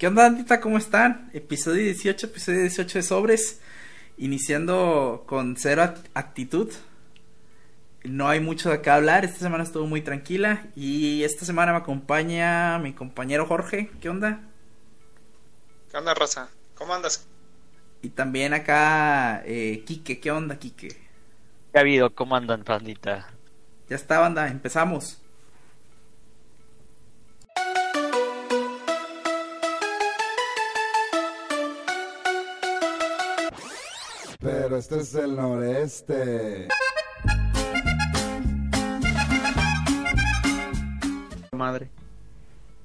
¿Qué onda, Andita? ¿Cómo están? Episodio 18, episodio 18 de Sobres. Iniciando con cero actitud. No hay mucho de qué hablar. Esta semana estuvo muy tranquila. Y esta semana me acompaña mi compañero Jorge. ¿Qué onda? ¿Qué onda, Rosa? ¿Cómo andas? Y también acá, eh, Quique. ¿Qué onda, Quique? ¿Qué ha habido? ¿Cómo andan, pandita? Ya está, banda. Empezamos. Pero este es el noreste. Madre.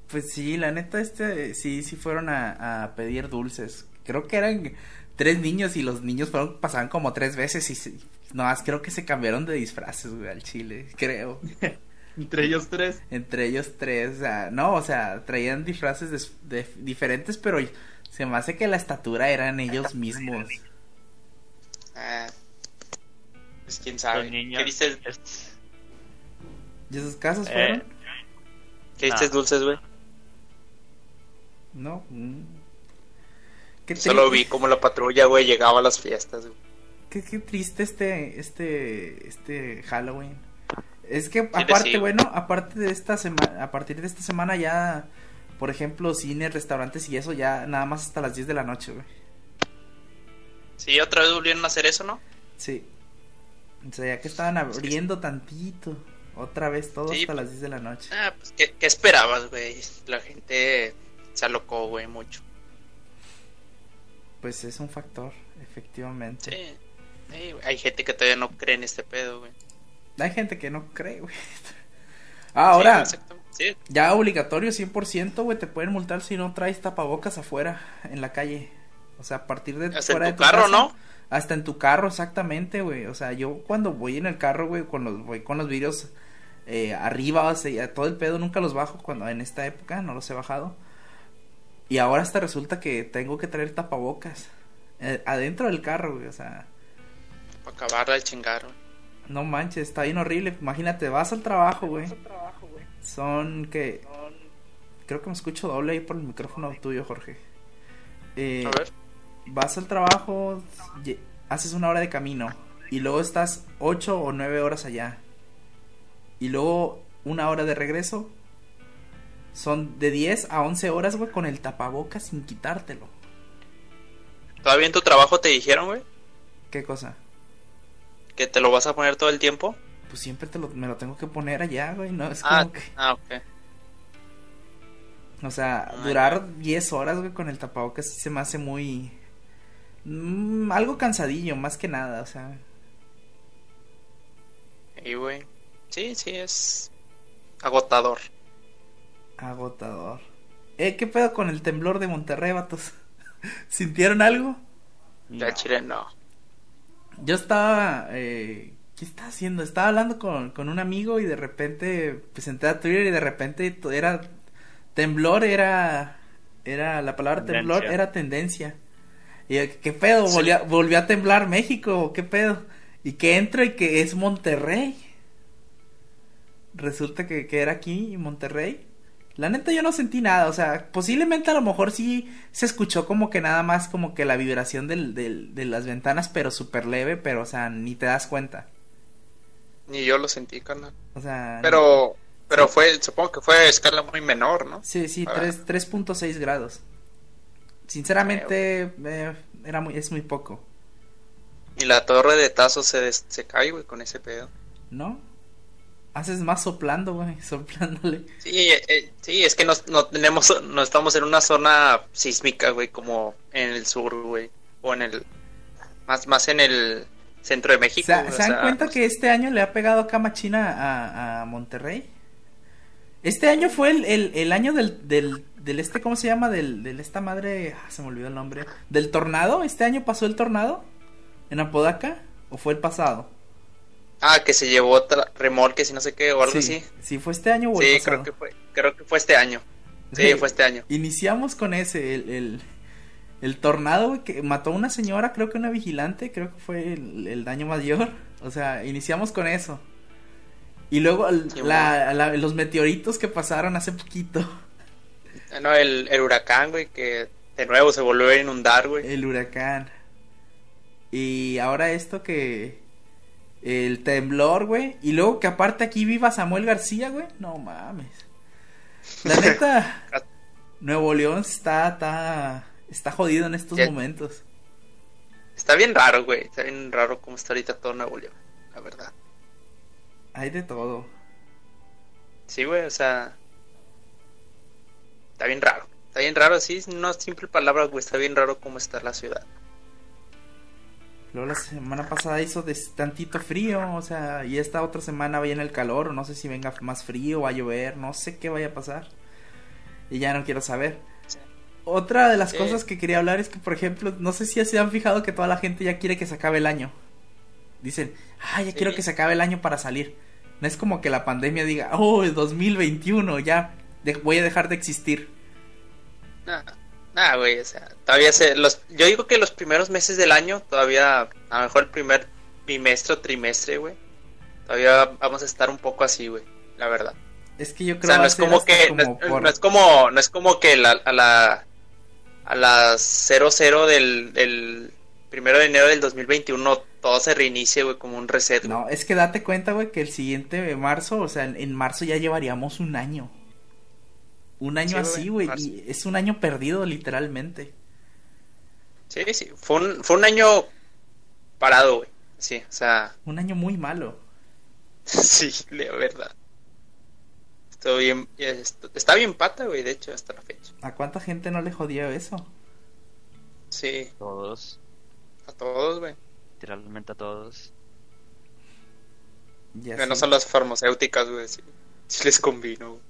Pues sí, la neta, este, sí, sí fueron a, a pedir dulces. Creo que eran tres niños y los niños fueron, pasaban como tres veces y no más creo que se cambiaron de disfraces, güey, al chile, creo. Entre ellos tres. Entre ellos tres, o sea, no, o sea, traían disfraces de, diferentes, pero se me hace que la estatura eran ellos mismos. Ah, pues quién sabe. ¿Qué viste? ¿Y esos casos fueron? Eh, ¿Qué viste dulces, güey? No. Mm. Solo vi como la patrulla, güey, llegaba a las fiestas, güey. Qué, qué triste este, este, este Halloween. Es que aparte, bueno, aparte de esta semana, a partir de esta semana ya, por ejemplo, cines, restaurantes y eso ya nada más hasta las 10 de la noche, güey. Sí, otra vez volvieron a hacer eso, ¿no? Sí. O sea, ya que estaban abriendo tantito. Otra vez todo hasta las 10 de la noche. Ah, pues, ¿qué, qué esperabas, güey? La gente se alocó, güey, mucho. Pues es un factor, efectivamente. Sí. hay gente que todavía no cree en este pedo, güey. Hay gente que no cree, güey. Ah, ahora, ya obligatorio 100%, güey, te pueden multar si no traes tapabocas afuera, en la calle. O sea, a partir de hasta fuera en tu, carro, ¿no? Hasta en tu carro, exactamente, güey. O sea, yo cuando voy en el carro, güey, con los, voy con los vídeos eh, arriba, o sea, todo el pedo nunca los bajo cuando en esta época no los he bajado. Y ahora hasta resulta que tengo que traer tapabocas eh, adentro del carro, güey, o sea. Para acabar de chingar, güey. No manches, está bien horrible. Imagínate, vas al trabajo, güey. Son que. Creo que me escucho doble ahí por el micrófono tuyo, Jorge. Eh, A ver vas al trabajo, haces una hora de camino y luego estás ocho o nueve horas allá. Y luego una hora de regreso. Son de 10 a 11 horas, güey, con el tapabocas sin quitártelo. ¿Todavía en tu trabajo te dijeron, güey? ¿Qué cosa? ¿Que te lo vas a poner todo el tiempo? Pues siempre te lo, me lo tengo que poner allá, güey, no es ah, como que... Ah, ok. O sea, durar 10 horas, güey, con el tapabocas se me hace muy... Mm, algo cansadillo, más que nada, o sea. Y güey. Sí, sí, es agotador. Agotador. Eh, ¿qué pedo con el temblor de Monterrey, vatos? ¿Sintieron algo? Ya, Chile, no. Yo estaba. Eh, ¿Qué estaba haciendo? Estaba hablando con, con un amigo y de repente. Pues entré a Twitter y de repente era. Temblor era. Era. La palabra temblor era tendencia. Y ¿qué pedo? Volvió, a temblar México, ¿qué pedo? Y que entro y que es Monterrey. Resulta que, que era aquí, Monterrey. La neta yo no sentí nada, o sea, posiblemente a lo mejor sí se escuchó como que nada más como que la vibración del, del, de las ventanas, pero súper leve, pero o sea, ni te das cuenta. Ni yo lo sentí, carnal. O sea... Pero, pero fue, supongo que fue a escala muy menor, ¿no? Sí, sí, 3.6 grados. Sinceramente, eh, era muy, es muy poco. Y la torre de Tazo se, se cae, güey, con ese pedo. ¿No? Haces más soplando, güey, soplándole. Sí, eh, eh, sí, es que no, no tenemos, no estamos en una zona sísmica, güey, como en el sur, güey, o en el, más, más en el centro de México. ¿Se, dan cuenta que este año le ha pegado acá machina a, a Monterrey? Este año fue el, el, el año del, del del este, ¿cómo se llama? Del, del esta madre, ah, se me olvidó el nombre. Del tornado, ¿este año pasó el tornado? ¿En Apodaca? ¿O fue el pasado? Ah, que se llevó remolques y no sé qué, o algo así. Sí, fue este año o Sí, creo que fue, creo que fue este año. Sí, fue este año. Iniciamos con ese, el, el, el tornado que mató a una señora, creo que una vigilante, creo que fue el, el daño mayor. O sea, iniciamos con eso. Y luego la, los meteoritos que pasaron hace poquito. No, el, el huracán, güey, que de nuevo se volvió a inundar, güey. El huracán. Y ahora esto que... El temblor, güey. Y luego que aparte aquí viva Samuel García, güey. No mames. La neta... Nuevo León está, está, está jodido en estos Ya- momentos. Está bien raro, güey. Está bien raro cómo está ahorita todo Nuevo León, la verdad. Hay de todo. Sí, güey, o sea. Está bien raro. Está bien raro, sí, no es simple palabra, güey. Está bien raro cómo está la ciudad. Luego la semana pasada hizo de tantito frío, o sea, y esta otra semana viene el calor, o no sé si venga más frío, va a llover, no sé qué vaya a pasar. Y ya no quiero saber. Sí. Otra de las Sí. cosas que quería hablar es que, por ejemplo, no sé si se han fijado que toda la gente ya quiere que se acabe el año. Dicen, ah, ya Sí. quiero que se acabe el año para salir. No es como que la pandemia diga, oh, es 2021, ya de- voy a dejar de existir. Nah, nah, güey, o sea, todavía se. Los, yo digo que los primeros meses del año, todavía, a lo mejor el primer bimestre o trimestre, güey. Todavía vamos a estar un poco así, güey, la verdad. Es que yo O creo sea, va no es como que, como no, es, por- no es como, no es como que la, a la, a las 00 del, del primero de enero del 2021 todo se reinicie, güey, como un reset, güey. No, es que date cuenta, güey, que el siguiente marzo, o sea, en marzo ya llevaríamos un año. Un año Sí, así, güey, y es un año perdido, literalmente. Sí, sí, fue un, fue un año parado, güey. Sí, o sea, Un año muy malo. sí, la verdad. Estoy bien, est- está bien pata, güey, de hecho, hasta la fecha. ¿A cuánta gente no le jodió eso? Sí, Todos, a todos, güey. literalmente a todos. Ya Menos sí. a las farmacéuticas, güey, sí, sí les convino, güey.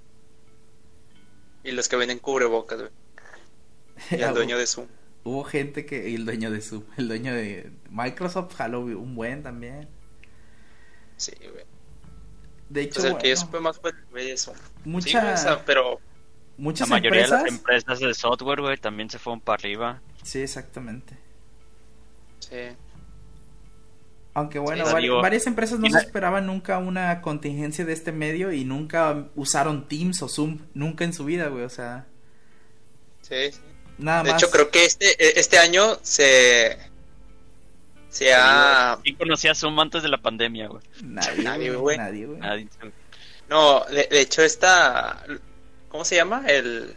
Y los que venden cubrebocas, güey. Y el dueño de Zoom. Hubo gente que, y el dueño de Zoom, el dueño de Microsoft, jaló un buen también. Sí, güey. De hecho, Pues el que yo supe más fue el güey de Zoom. mucha- Sí, güey, o sea, pero La muchas mayoría empresas. de las empresas de software, güey, también se fueron para arriba. Sí, exactamente. sí. Aunque bueno, Sí, vari- digo, varias empresas no se esperaban nunca una contingencia de este medio y nunca usaron Teams o Zoom, nunca en su vida, güey, o sea, Sí, nada De más. hecho, creo que este, este año se. Se ha. ¿Quién conocía Zoom antes de la pandemia, güey? Nadie, Nadie, güey, güey. nadie, güey. Nadie. No, de, de hecho, esta. ¿Cómo se llama? El.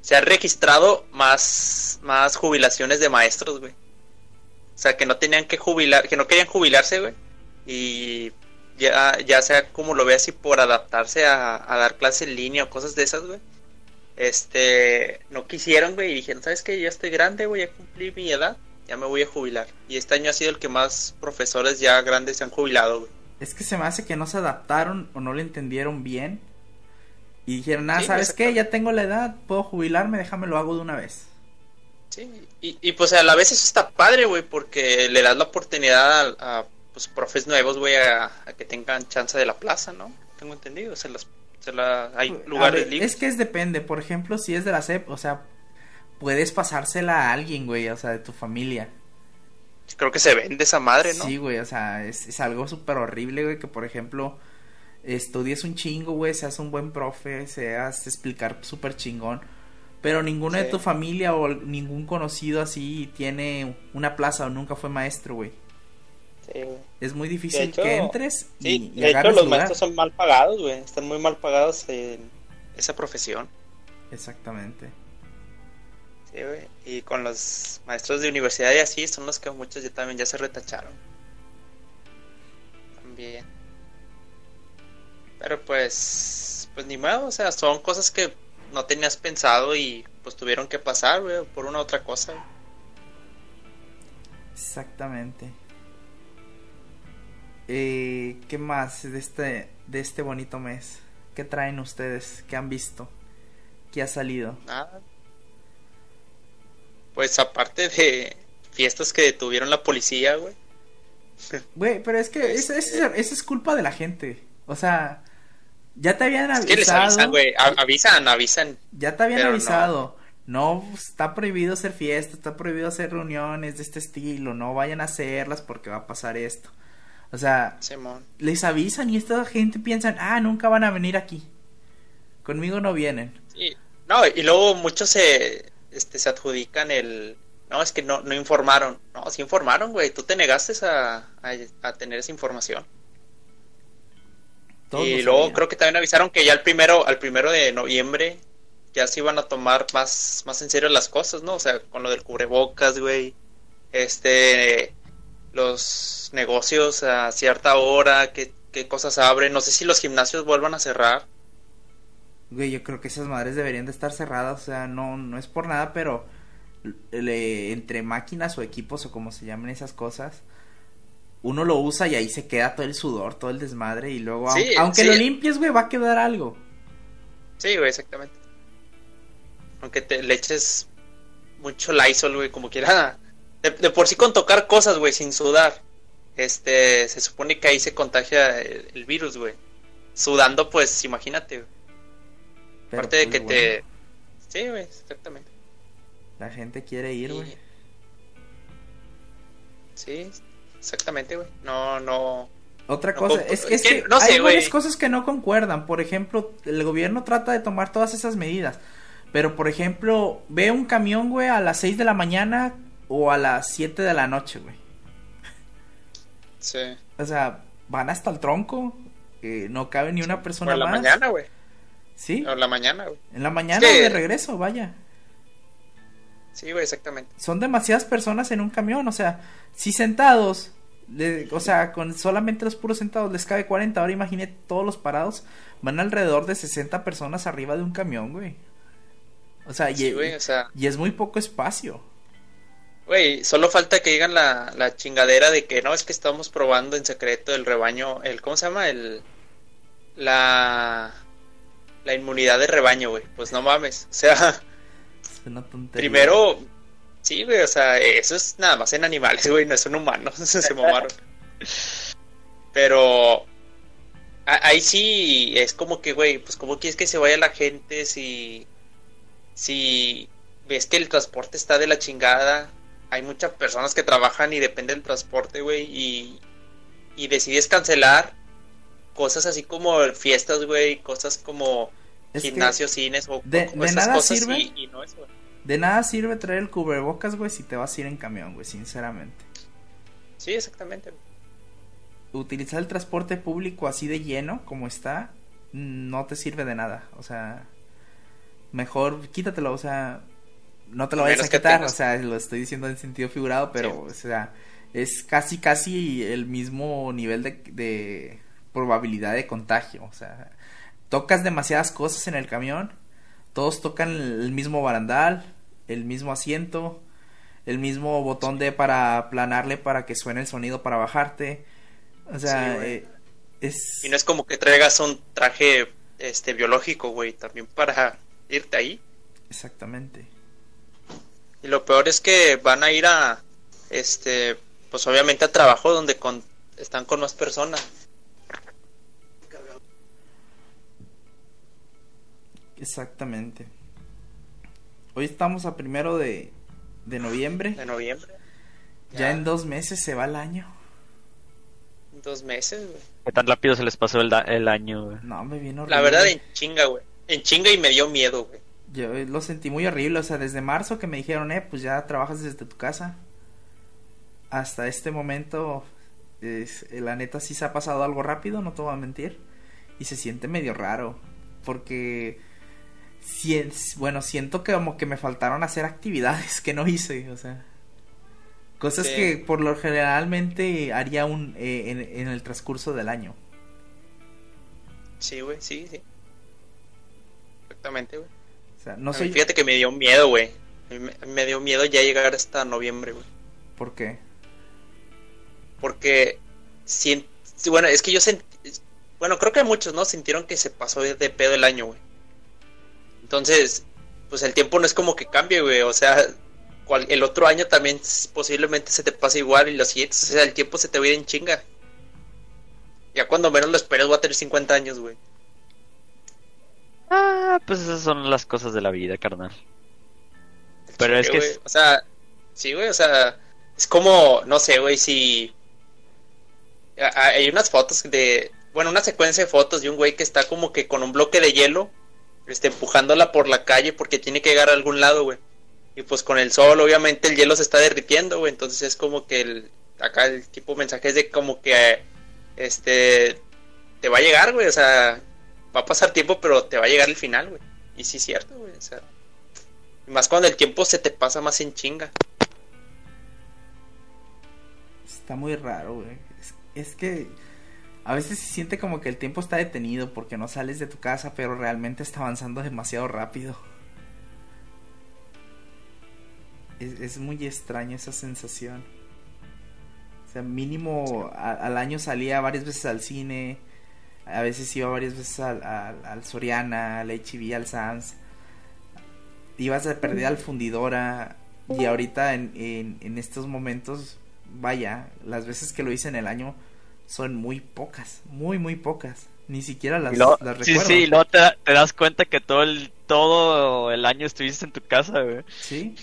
Se ha registrado más, más jubilaciones de maestros, güey. O sea, que no tenían que jubilar, que no querían jubilarse, güey. Y ya, ya sea como lo ve así por adaptarse a, a dar clase en línea o cosas de esas, güey. Este, no quisieron, güey, y dijeron, ¿sabes qué? Ya estoy grande, güey, ya cumplí mi edad, ya me voy a jubilar. Y este año ha sido el que más profesores ya grandes se han jubilado, güey. Es que se me hace que no se adaptaron o no lo entendieron bien y dijeron, ah, ¿sabes qué? Ya tengo la edad, puedo jubilarme, déjame lo hago de una vez. Sí, y, y pues a la vez eso está padre, güey, porque le das la oportunidad a, a, pues profes nuevos, güey, a, a que tengan chance de la plaza, ¿no? Tengo entendido, se las, se la, hay lugares ver, libres. Es que es depende, por ejemplo, si es de la SEP, o sea, puedes pasársela a alguien, güey, o sea, de tu familia. Creo que se vende esa madre, ¿no? Sí, güey, o sea, es, es algo súper horrible, güey, que por ejemplo estudies un chingo, güey, seas un buen profe, seas explicar súper chingón, pero ninguno de tu familia o ningún conocido así tiene una plaza o nunca fue maestro, güey. Sí, güey. Es muy difícil hecho, que entres y, Sí, y de hecho los lugar. maestros son mal pagados, güey, están muy mal pagados en esa profesión. Exactamente. Sí, güey. Y con los maestros de universidad y así son los que muchos ya también ya se retacharon. También. Pero pues, pues ni modo, o sea, son cosas que no tenías pensado y pues tuvieron que pasar, güey, por una otra cosa. Exactamente. Eh, ¿Qué más de este, de este bonito mes? ¿Qué traen ustedes? ¿Qué han visto? ¿Qué ha salido? Nada. Pues aparte de fiestas que detuvieron la policía, güey. Güey, pero es que esa Este- esa- esa es culpa de la gente. O sea, ya te habían Es avisado. que les avisan, güey. Avisan, avisan. Ya te habían no. avisado. No. está prohibido hacer fiestas, está prohibido hacer reuniones de este estilo. No vayan a hacerlas porque va a pasar esto. O sea, Simón. les avisan y esta gente piensan, ah, nunca van a venir aquí. Conmigo no vienen. Sí. No, y luego muchos se, este, se adjudican el... No, es que no, no informaron. No, sí informaron, güey. Tú te negaste a, a, a tener esa información. Todos y luego sabían. creo que también avisaron que ya el primero, al primero de noviembre ya se iban a tomar más, más en serio las cosas, ¿no? O sea, con lo del cubrebocas, güey. Este, los negocios a cierta hora, qué, qué cosas abren. No sé si los gimnasios vuelvan a cerrar. Güey, yo creo que esas madres deberían de estar cerradas, o sea, no, no es por nada, pero le- entre máquinas o equipos o como se llamen esas cosas, uno lo usa y ahí se queda todo el sudor, todo el desmadre y luego, Sí, aunque, aunque sí. lo limpies, güey, va a quedar algo. Sí, güey, exactamente. Aunque te le eches mucho Lysol, güey, como quiera. De, de por sí con tocar cosas, güey, sin sudar. Este, se supone que ahí se contagia el, el virus, güey. Sudando, pues, imagínate, güey. Aparte de pues, que bueno, te... Sí, güey, exactamente. La gente quiere ir, güey. Sí, exactamente, güey. No, no... Otra No cosa, es, que, que no sé, hay varias cosas que no concuerdan. Por ejemplo, el gobierno trata de tomar todas esas medidas. Pero, por ejemplo, ve un camión, güey, a las 6 de la mañana o a las 7 de la noche, güey. Sí. O sea, van hasta el tronco. eh, no cabe ni una O persona en la más. mañana, güey. Sí, O en la mañana, güey. en la mañana o de regreso, vaya. Sí, güey, exactamente. Son demasiadas personas en un camión. O sea, si sentados, le- o sea, con solamente los puros sentados les cabe 40. Ahora imagínate todos los parados. Van alrededor de 60 personas arriba de un camión, güey. O sea, y, Sí, güey, o sea... y es muy poco espacio. Güey, solo falta que digan la, la chingadera de que no, es que estamos probando en secreto el rebaño, el, ¿cómo se llama? El, la, la inmunidad de rebaño, güey. Pues no mames. O sea, Es una tontería. primero, sí, güey, o sea, eso es nada más en animales, güey, no son humanos, se mamaron. Pero, ahí sí es como que, güey, pues cómo quieres que se vaya la gente si, si ves que el transporte está de la chingada, hay muchas personas que trabajan y dependen del transporte, güey, y, y decides cancelar cosas así como fiestas, güey, cosas como Es gimnasios, cines o, de- o de esas nada cosas sirve. y, y no eso. de nada sirve traer el cubrebocas, güey, si te vas a ir en camión, güey, sinceramente. Sí, exactamente. Utilizar el transporte público así de lleno como está, no te sirve de nada. O sea, mejor quítatelo, o sea, no te lo vayas a quitar, tengas- o sea, lo estoy diciendo en sentido figurado, pero, Sí. o sea, es casi, casi el mismo nivel de, de probabilidad de contagio, o sea, tocas demasiadas cosas en el camión, todos tocan el mismo barandal, el mismo asiento, el mismo botón de para aplanarle para que suene el sonido para bajarte, o sea, Sí, eh, es... Y no es como que traigas un traje este biológico, güey, también para irte ahí. Exactamente. Y lo peor es que van a ir a, este, pues obviamente a trabajo donde con, están con más personas. Exactamente. Hoy estamos a primero de, de noviembre. De noviembre. Ya en dos meses se va el año. dos meses, güey. ¿Qué tan rápido se les pasó el, da- el año, güey? No, me vino horrible. La verdad, en chinga, güey. En chinga y me dio miedo, güey. Yo lo sentí muy horrible. O sea, desde marzo que me dijeron, eh, pues ya trabajas desde tu casa. Hasta este momento, es- eh, la neta sí se ha pasado algo rápido, no te voy a mentir. Y se siente medio raro. Porque, bueno, siento que como que me faltaron hacer actividades que no hice. O sea, cosas Sí. que por lo generalmente haría un, eh, en, en el transcurso del año. Sí, güey, sí, sí. Exactamente, güey. O sea, no soy... Fíjate que me dio miedo, güey. Me, dio miedo ya llegar hasta noviembre, güey. ¿Por qué? Porque, bueno, es que yo sentí, bueno, creo que muchos, ¿no? Sintieron que se pasó de pedo el año, güey. Entonces, pues el tiempo no es como que cambie, güey. O sea, cual- el otro año también posiblemente se te pase igual y los siguientes, o sea, el tiempo se te va a ir en chinga. Ya cuando menos lo esperes voy a tener 50 años, güey. Ah, pues esas son las cosas de la vida, carnal. Pero es que güey, O sea, sí, güey, o sea, es como, no sé, güey, si... Hay unas fotos de... Bueno, una secuencia de fotos de un güey que está como que con un bloque de hielo este, empujándola por la calle porque tiene que llegar a algún lado, güey. Y pues con el sol, obviamente, el hielo se está derritiendo, güey. Entonces es como que el, acá el tipo mensaje es de como que, este, te va a llegar, güey. O sea, va a pasar tiempo, pero te va a llegar el final, güey. Y sí es cierto, güey. O sea, más cuando el tiempo se te pasa más en chinga. Está muy raro, güey. Es que a veces se siente como que el tiempo está detenido porque no sales de tu casa, pero realmente está avanzando demasiado rápido. Es, es muy extraña esa sensación. O sea, mínimo a- al año salía varias veces al cine, a veces iba varias veces al, al, al Soriana, al HB, al Sam's. Ibas de perdida al fundidora y ahorita en, en, en estos momentos, vaya, las veces que lo hice en el año son muy pocas, muy, muy pocas. Ni siquiera las, luego- las sí, recuerdo. sí, y luego te, da- te das cuenta que todo el, todo el año estuviste en tu casa, güey. Sí.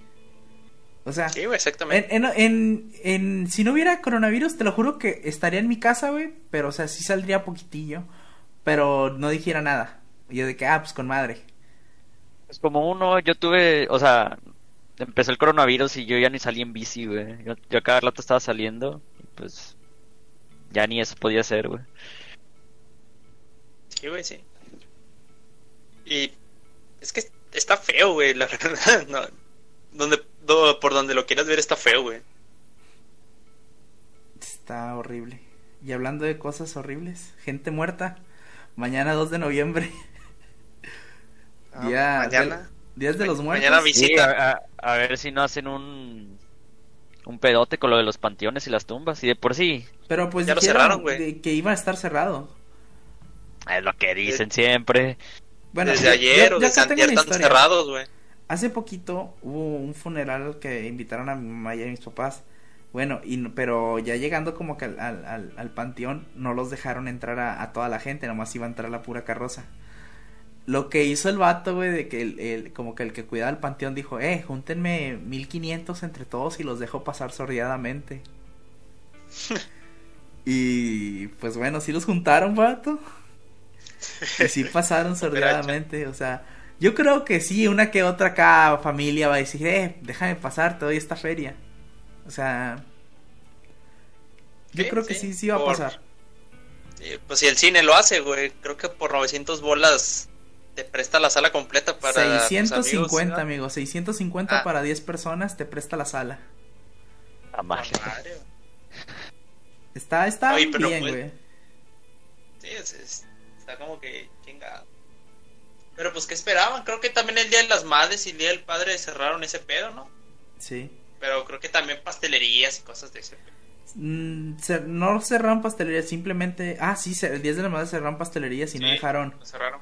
O sea, Sí, güey, exactamente. en, en, en, en- si no hubiera coronavirus, te lo juro que estaría en mi casa, güey. Pero, o sea, sí saldría poquitillo. Pero no dijera nada. Y yo de que, ah, pues con madre. Es como uno, yo tuve, o sea, empezó el coronavirus y yo ya ni salí en bici, güey. Yo, yo cada rato estaba saliendo y pues ya ni eso podía ser, güey. Sí, güey, sí. Y es que está feo, güey, la verdad. No, donde, do- por donde lo quieras ver está feo, güey. Está horrible. Y hablando de cosas horribles, gente muerta. Mañana 2 de noviembre. Ah, Día mañana. Días de los muertos. Mañana Sí, visita. a, a- a ver si no hacen un un pedote con lo de los panteones y las tumbas y de por sí Pero pues Ya lo cerraron, güey. que iba a estar cerrado. es lo que dicen siempre. Bueno, desde yo- ayer yo- o desde antier están cerrados, güey. Hace poquito hubo un funeral que invitaron a mi mamá y a mis papás. Bueno, y, pero ya llegando como que al, al, al- al panteón, no los dejaron entrar a, a toda la gente, nomás iba a entrar la pura carroza. Lo que hizo el vato, güey, de que el, el- como que el que cuidaba el panteón dijo, eh, júntenme 1500 entre todos y los dejo pasar sordeadamente. y pues bueno, sí los juntaron, vato. Y sí pasaron sordeadamente, o sea, yo creo que sí, una que otra acá familia va a decir, eh, déjame pasar, te doy esta feria. O sea, yo Sí, creo que sí, sí, sí va a pasar. Sí, pues si el cine lo hace, güey. Creo que por 900 bolas te presta la sala completa para. tus 650, amigos, amigo, 650 Ah. para 10 personas te presta la sala. A ¿no? madre. Madre, güey. Está, está Oye, bien, pues- güey. Sí, es- es- está como que chingado. Pero pues, ¿qué esperaban? Creo que también el Día de las Madres y el Día del Padre cerraron ese pedo, ¿no? Sí. Pero creo que también pastelerías y cosas de ese pedo. Mm, no cerraron pastelerías, simplemente... Ah, sí, el 10 de la madre cerraron pastelerías y no dejaron Lo cerraron.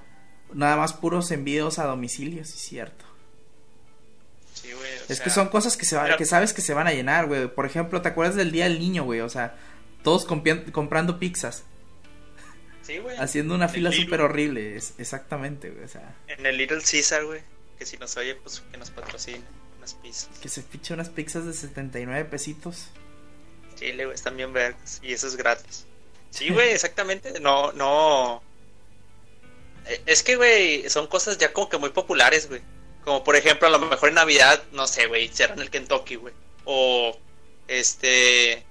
Nada más puros envíos a domicilio, sí, cierto. Sí, güey. Es sea, que son cosas que, se va- pero- que sabes que se van a llenar, güey. Por ejemplo, ¿te acuerdas del Día del Niño, güey? O sea, todos comprando pizzas, Sí, güey. haciendo una En fila súper horrible. Es, exactamente, güey. O sea, En el Little Caesar, güey. Que si nos oye, pues que nos patrocine unas pizzas. que se fiche unas pizzas de 79 pesitos. Chile, güey, están bien verdes. Y eso es gratis. Sí, güey, exactamente. No, no. Es que, güey, son cosas ya como que muy populares, güey. Como por ejemplo, a lo mejor en Navidad, no sé, güey, cierran el Kentucky, güey. O, este.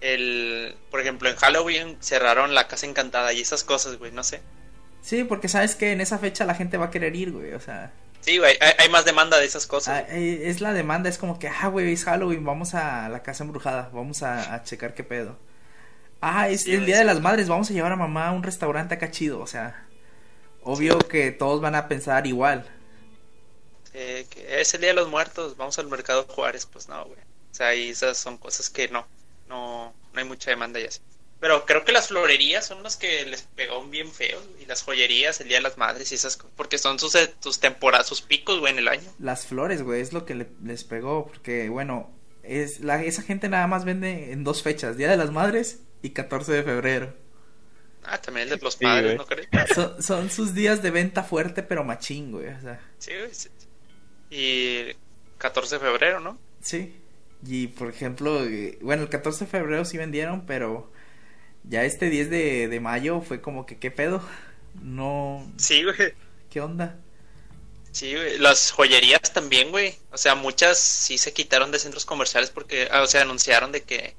El. Por ejemplo, en Halloween cerraron la Casa Encantada y esas cosas, güey, no sé. Sí, porque sabes que en esa fecha la gente va a querer ir, güey. O sea, Sí, güey, hay, hay más demanda de esas cosas. ah, eh, es la demanda, es como que, ah, güey, es Halloween, vamos a la casa embrujada, vamos a, a checar qué pedo. Ah, es Sí, el Día sí. de las Madres, vamos a llevar a mamá a un restaurante acá chido, o sea, obvio que todos van a pensar igual. Eh, que es el Día de los Muertos, vamos al Mercado Juárez, pues no, güey. O sea, y esas son cosas que no, no, no hay mucha demanda y así. Pero creo que las florerías son las que les pegó bien feos, y las joyerías, el Día de las Madres y esas cosas, porque son sus, eh, sus temporadas, sus picos, güey, en el año. Las flores, güey, es lo que le- les pegó, porque, bueno, es la, esa gente nada más vende en dos fechas, Día de las Madres y 14 de febrero. Ah, también el de los padres. ¿no crees? Son, son sus días de venta fuerte, pero machín, güey, o sea, Sí, güey. sí. Y 14 de febrero, ¿no? sí. Y, por ejemplo, eh, bueno, el 14 de febrero sí vendieron, pero ya este 10 de, de mayo fue como que, ¿qué pedo? No, Sí, güey. ¿qué onda? Sí, güey. Las joyerías también, güey. O sea, muchas sí se quitaron de centros comerciales porque, ah, o sea, anunciaron de que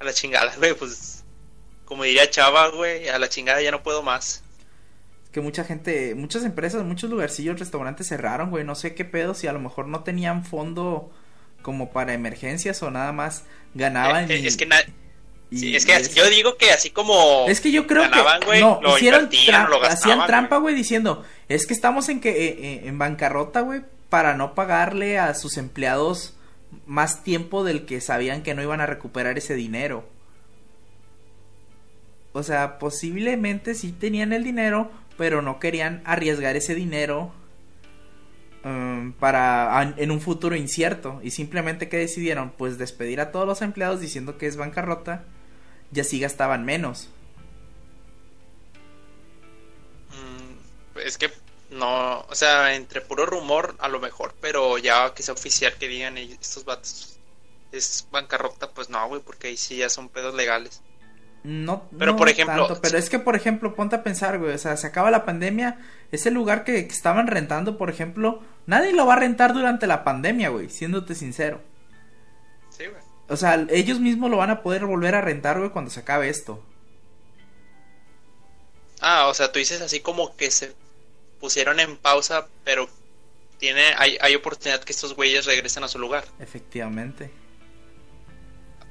a la chingada, güey, pues, como diría Chava, güey, a la chingada ya no puedo más. Que mucha gente, muchas empresas, muchos lugarcillos, restaurantes cerraron, güey. No sé qué pedo, si a lo mejor no tenían fondo como para emergencias o nada más ganaban. Eh, eh, y- es que sí, es que yo digo que así como Es que yo creo ganaban, que no, lo hicieron tra- lo gastaban, hacían trampa, güey, diciendo, es que estamos en que eh, en bancarrota, güey, para no pagarle a sus empleados más tiempo del que sabían que no iban a recuperar ese dinero. O sea, posiblemente sí tenían el dinero, pero no querían arriesgar ese dinero um, para en un futuro incierto y simplemente que decidieron pues despedir a todos los empleados diciendo que es bancarrota y así gastaban menos. Mm, es que no, o sea, entre puro rumor a lo mejor, pero ya que sea oficial que digan "Ey, estos vatos es bancarrota, pues no, güey, porque ahí sí ya son pedos legales. No, Pero, no por ejemplo, tanto, pero es que por ejemplo, ponte a pensar, güey, o sea, se acaba la pandemia, ese lugar que, que estaban rentando, por ejemplo, nadie lo va a rentar durante la pandemia, güey, siéndote sincero. Sí, güey. O sea, ellos mismos lo van a poder volver a rentar, güey, cuando se acabe esto. Ah, o sea, tú dices así como que se pusieron en pausa, pero tiene hay, hay oportunidad que estos güeyes regresen a su lugar. Efectivamente.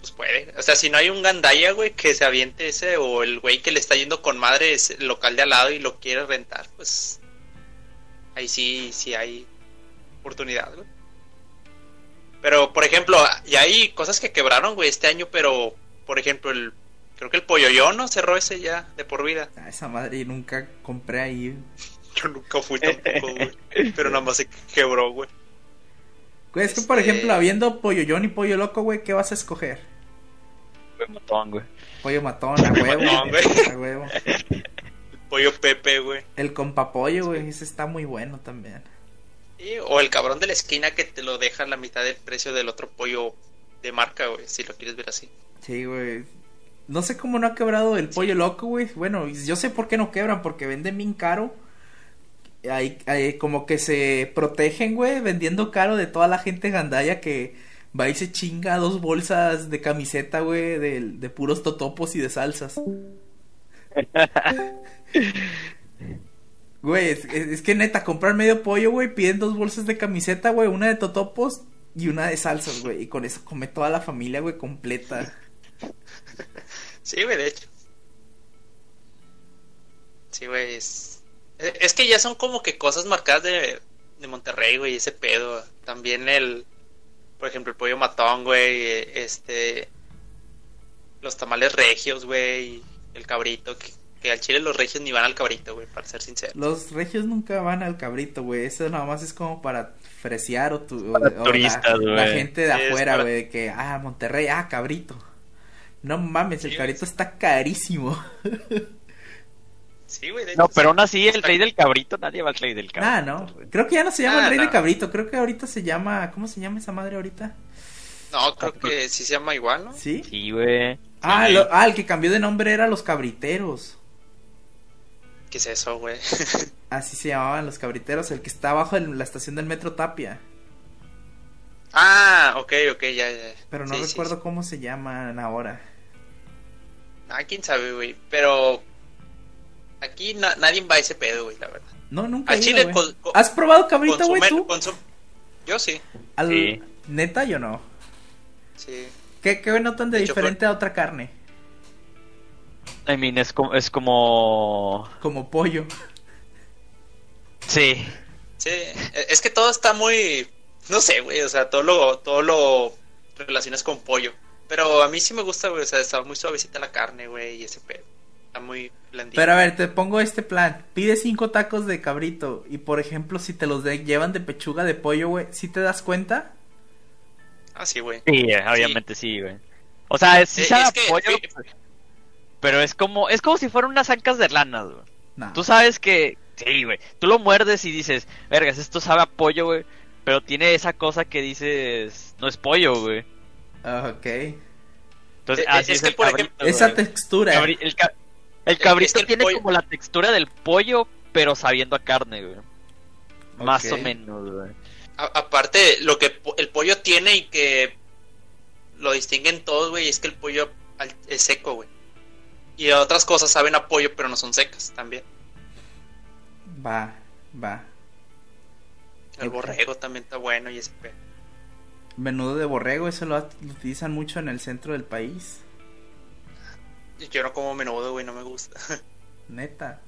Pues puede. O sea, si no hay un gandaya, güey, que se aviente ese, o el güey que le está yendo con madre es el local de al lado y lo quiere rentar, pues ahí sí, sí hay oportunidad, güey. Pero, por ejemplo, ya hay cosas que quebraron, güey, este año, pero, por ejemplo, el creo que el pollo yo no cerró ese ya de por vida. Ah, esa madre nunca compré ahí. Yo nunca fui tampoco, güey. Pero nada más se quebró, güey. Es que por Este- ejemplo, habiendo pollo John y pollo loco, güey, ¿qué vas a escoger? Un montón, güey. Pollo matón, a huevo. Matón, güey. A huevo. El pollo Pepe, güey. El compapollo, güey, ese está muy bueno también. Y- o el cabrón de la esquina que te lo deja a la mitad del precio del otro pollo de marca, güey, si lo quieres ver así. Sí, güey. No sé cómo no ha quebrado el pollo loco, güey. Bueno, yo sé por qué no quebran, porque venden bien caro. Ahí, ahí como que se protegen, güey, vendiendo caro de toda la gente gandaya que va y se chinga dos bolsas de camiseta, güey, de, de puros totopos y de salsas. Güey, es, que neta, comprar medio pollo, güey, piden dos bolsas de camiseta, güey, una de totopos y una de salsas, güey. Y con eso come toda la familia, güey, completa. Sí, güey, de hecho. Sí, güey, es... Es que ya son como que cosas marcadas de, de Monterrey, güey, ese pedo. También el... Por ejemplo, el pollo matón, güey, este... Los tamales regios, güey, el cabrito, que, que al chile los regios ni van al cabrito, güey, para ser sincero. Los regios nunca van al cabrito, güey. Eso nada más es como para fresear o, tu, o- Para o turistas, la, gente de Sí, afuera, para- güey. De que, ah, Monterrey, ah, cabrito. No mames, el cabrito está carísimo. Sí, güey, de No, pero aún así, el rey del cabrito, nadie va al rey del cabrito. Ah, no. Creo que ya no se llama Ah, el rey de no. cabrito. Creo que ahorita se llama. ¿Cómo se llama esa madre ahorita? No, creo que sí se llama igual, ¿no? ¿Sí? Sí, güey. Ah, lo- ah, el que cambió de nombre era los cabriteros. ¿Qué es eso, güey? Así se llamaban los cabriteros. El que está abajo de la estación del metro Tapia. ah, ok, ok, ya, ya. Pero no Sí, sí, recuerdo sí. cómo se llaman ahora. Ah, quién sabe, güey. Pero aquí na- nadie va a ese pedo, güey, la verdad. No, nunca. Al he ido, chile güey. con- con- ¿Has probado cabrito, güey, tú? Yo sí, Al... Sí. Neta, yo no. sí. ¿Qué, qué notan de, De hecho, diferente a otra carne? I mean, es como... Es como... Como pollo. Sí. Sí, e- es que todo está muy, no sé, güey, o sea, todo lo, todo lo relacionas con pollo. Pero a mí sí me gusta, güey, o sea, está muy suavecita la carne, güey, y ese pedo. Está muy blandito. Pero a ver, te pongo este plan. Pide cinco tacos de cabrito. Y por ejemplo, si te los de- llevan de pechuga de pollo, güey, ¿sí te das cuenta? Ah, sí, güey. Sí, obviamente sí, güey. O sea, sí Eh, sabe es que- pollo, eh, pero es como... Es como si fueran unas ancas de lanas, güey. No. Tú sabes que... Sí, güey. Tú lo muerdes y dices... Vergas, esto sabe a pollo, güey. Pero tiene esa cosa que dices... No es pollo, güey. Ah, ok. Entonces, Eh, así es es, que, el por cabrito, ejemplo, Esa textura. Cabri- el, ca- el Es cabrito que el tiene pollo- como la textura del pollo, pero sabiendo a carne, güey. Más o menos, güey. A- aparte, lo que po- el pollo tiene y que lo distinguen todos, güey, es que el pollo es seco, güey. Y otras cosas saben a pollo, pero no son secas también. Va, va. El borrego también está bueno y ese pedo. Menudo de borrego, eso lo, lo utilizan mucho en el centro del país. Yo no como menudo, güey, no me gusta. Neta.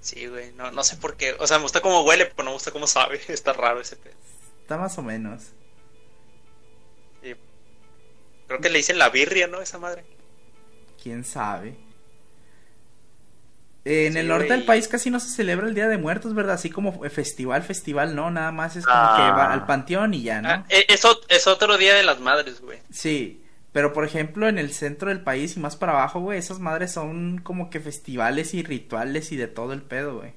sí, güey, no, no sé por qué. O sea, me gusta cómo huele, pero no me gusta cómo sabe. Está raro ese pedo. Está más o menos. Sí. Creo que le dicen la birria, ¿no? Esa madre. ¿Quién sabe? En Sí, el norte güey. del país casi no se celebra el Día de Muertos, ¿verdad? Así como festival, festival, no, nada más es como Ah. que va al panteón y ya, ¿no? Ah, e- es, es otro día de las madres, güey. Sí, pero por ejemplo en el centro del país y más para abajo, güey, esas madres son como que festivales y rituales y de todo el pedo, güey.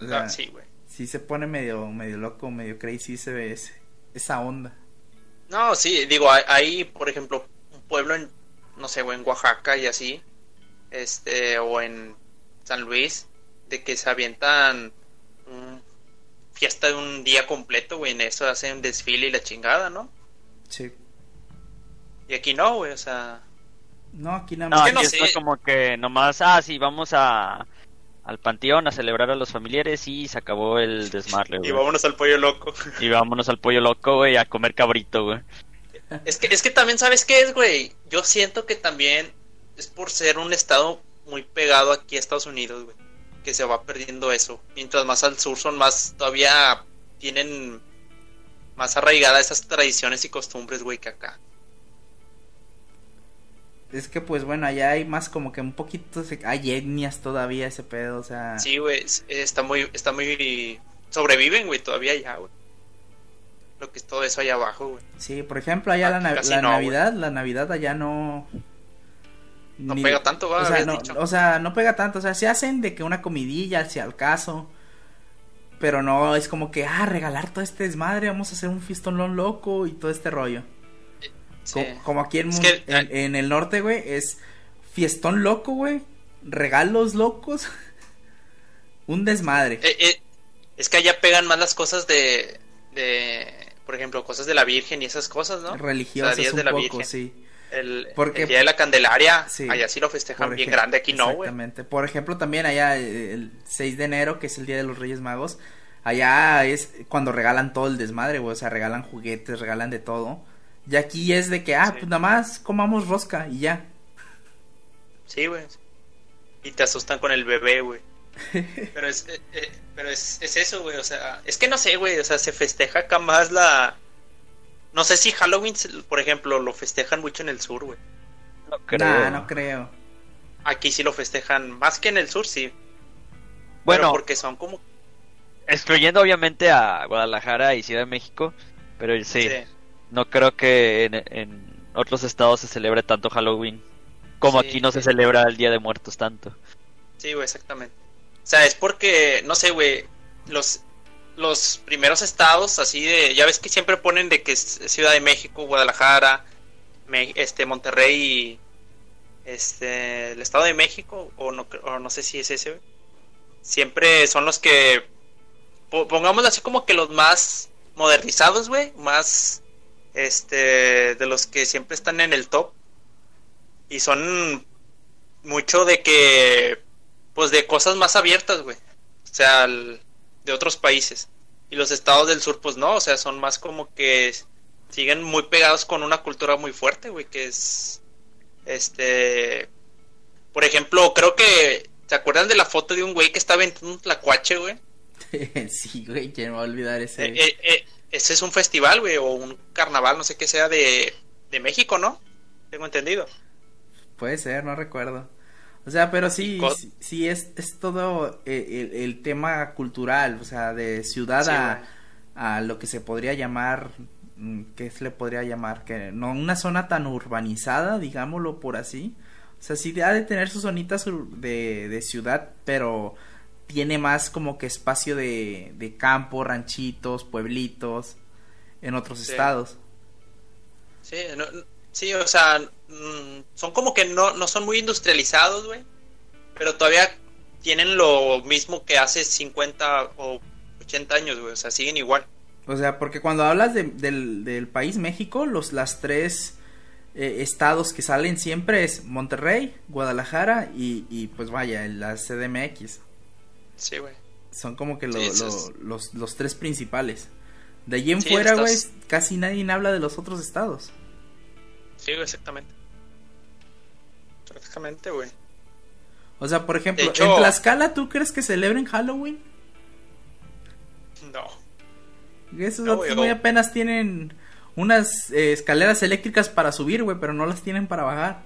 O sea, Ah, sí, güey. sí se pone medio, medio loco, medio crazy se ve ese, esa onda. No, sí, digo, hay, hay, por ejemplo, un pueblo en, no sé, güey, en Oaxaca y así, este, o en San Luis, de que se avientan un fiesta de un día completo, güey, en eso hacen desfile y la chingada, ¿no? Sí. Y aquí no, güey, o sea, No, aquí nada No, más. que aquí no está sé. como que nomás, ah, sí, vamos a al panteón a celebrar a los familiares y se acabó el desmarle, y güey. vámonos al pollo loco. Y vámonos al pollo loco, güey, a comer cabrito, güey. Es que, es que también, ¿sabes qué es, güey? Yo siento que también es por ser un estado muy pegado aquí a Estados Unidos, güey. Que se va perdiendo eso. Mientras más al sur son más, todavía tienen más arraigadas esas tradiciones y costumbres, güey, que acá. Es que pues bueno, allá hay más como que un poquito, se- hay etnias todavía ese pedo, o sea. Sí, güey, es- está muy, está muy... Sobreviven, güey, todavía allá, güey. Lo que es todo eso allá abajo, güey. Sí, por ejemplo, allá la, Aquí na- casi la no, Navidad, la Navidad allá no... No ni- pega tanto, va, o sea, no, dicho. o sea, no pega tanto, o sea, se hacen de que una comidilla, si al caso, pero no es como que, ah, regalar todo este desmadre, vamos a hacer un fiestón loco y todo este rollo. Sí. Co- Como, aquí en, Es Mon- que- en, en el norte, güey, es fiestón loco, güey, regalos locos, un desmadre. Eh, eh, es que allá pegan más las cosas de, de, por ejemplo, cosas de la Virgen y esas cosas, ¿no? religiosas o sea, días un de la poco, Virgen. sí. El, Porque- el día de la Candelaria, Sí. allá sí lo festejan bien grande, aquí no, güey. Exactamente. Por ejemplo, también allá eh, el 6 de enero, que es el Día de los Reyes Magos, allá es cuando regalan todo el desmadre, güey, o sea, regalan juguetes, regalan de todo. Y aquí es de que, ah, Sí. pues nada más comamos rosca y ya. Sí, güey. Y te asustan con el bebé, güey. Pero es, eh, eh, pero es, es eso, güey, o sea, es que no sé, güey, o sea, se festeja acá más la... No sé si Halloween, por ejemplo, lo festejan mucho en el sur, güey. No creo. Nah, no creo. Aquí sí lo festejan más que en el sur, sí. Bueno, Pero porque son como... excluyendo obviamente a Guadalajara y Ciudad de México, pero sí, Sí. No creo que en, en otros estados se celebre tanto Halloween como Sí, aquí no se celebra el Día de Muertos tanto. Sí, güey, exactamente. O sea, es porque, no sé, güey, los, los primeros estados así de, ya ves que siempre ponen de que es Ciudad de México, Guadalajara, Me- este, Monterrey y este, el Estado de México, o no, o no sé si es ese, güey. Siempre son los que, po- pongámoslo así como que los más modernizados, güey, más, este, de los que siempre están en el top. Y son mucho de que pues de cosas más abiertas, güey. O sea, el- de otros países. Y los estados del sur, pues no, o sea, son más como que siguen muy pegados con una cultura muy fuerte, güey, que es, este, por ejemplo, creo que, ¿se acuerdan de la foto de un güey que está aventando un tlacuache, güey? sí, güey, ¿quién va a olvidar ese? Eh, eh, eh, ese es un festival, güey, o un carnaval, no sé qué sea, de, de México, ¿no? Tengo entendido. Puede ser, no recuerdo. O sea, pero sí, sí, sí es, es todo eh, el, el tema cultural, o sea, de ciudad Sí, a, a lo que se podría llamar, mm, ¿qué se le podría llamar? Que no una zona tan urbanizada, digámoslo por así. O sea, sí ha de tener sus zonitas de, de ciudad, pero tiene más como que espacio de, de campo, ranchitos, pueblitos en otros Sí. estados. Sí, no- sí, o sea, son como que no, no son muy industrializados, güey. Pero todavía tienen lo mismo que hace 50 o 80 años, güey. O sea, siguen igual. O sea, porque cuando hablas de- del, del país México, los las tres eh, estados que salen siempre es Monterrey, Guadalajara y, y pues vaya, la CDMX. Sí, güey. Son como que lo- Sí, eso lo- es- los, los tres principales. De allí en Sí, fuera, güey, casi nadie habla de los otros estados. Sí, güey, exactamente. Exactamente, güey. O sea, por ejemplo, hecho- en Tlaxcala, ¿tú crees que celebren Halloween? No. Esos No, güey, apenas tienen unas eh, escaleras eléctricas para subir, güey, pero no las tienen para bajar.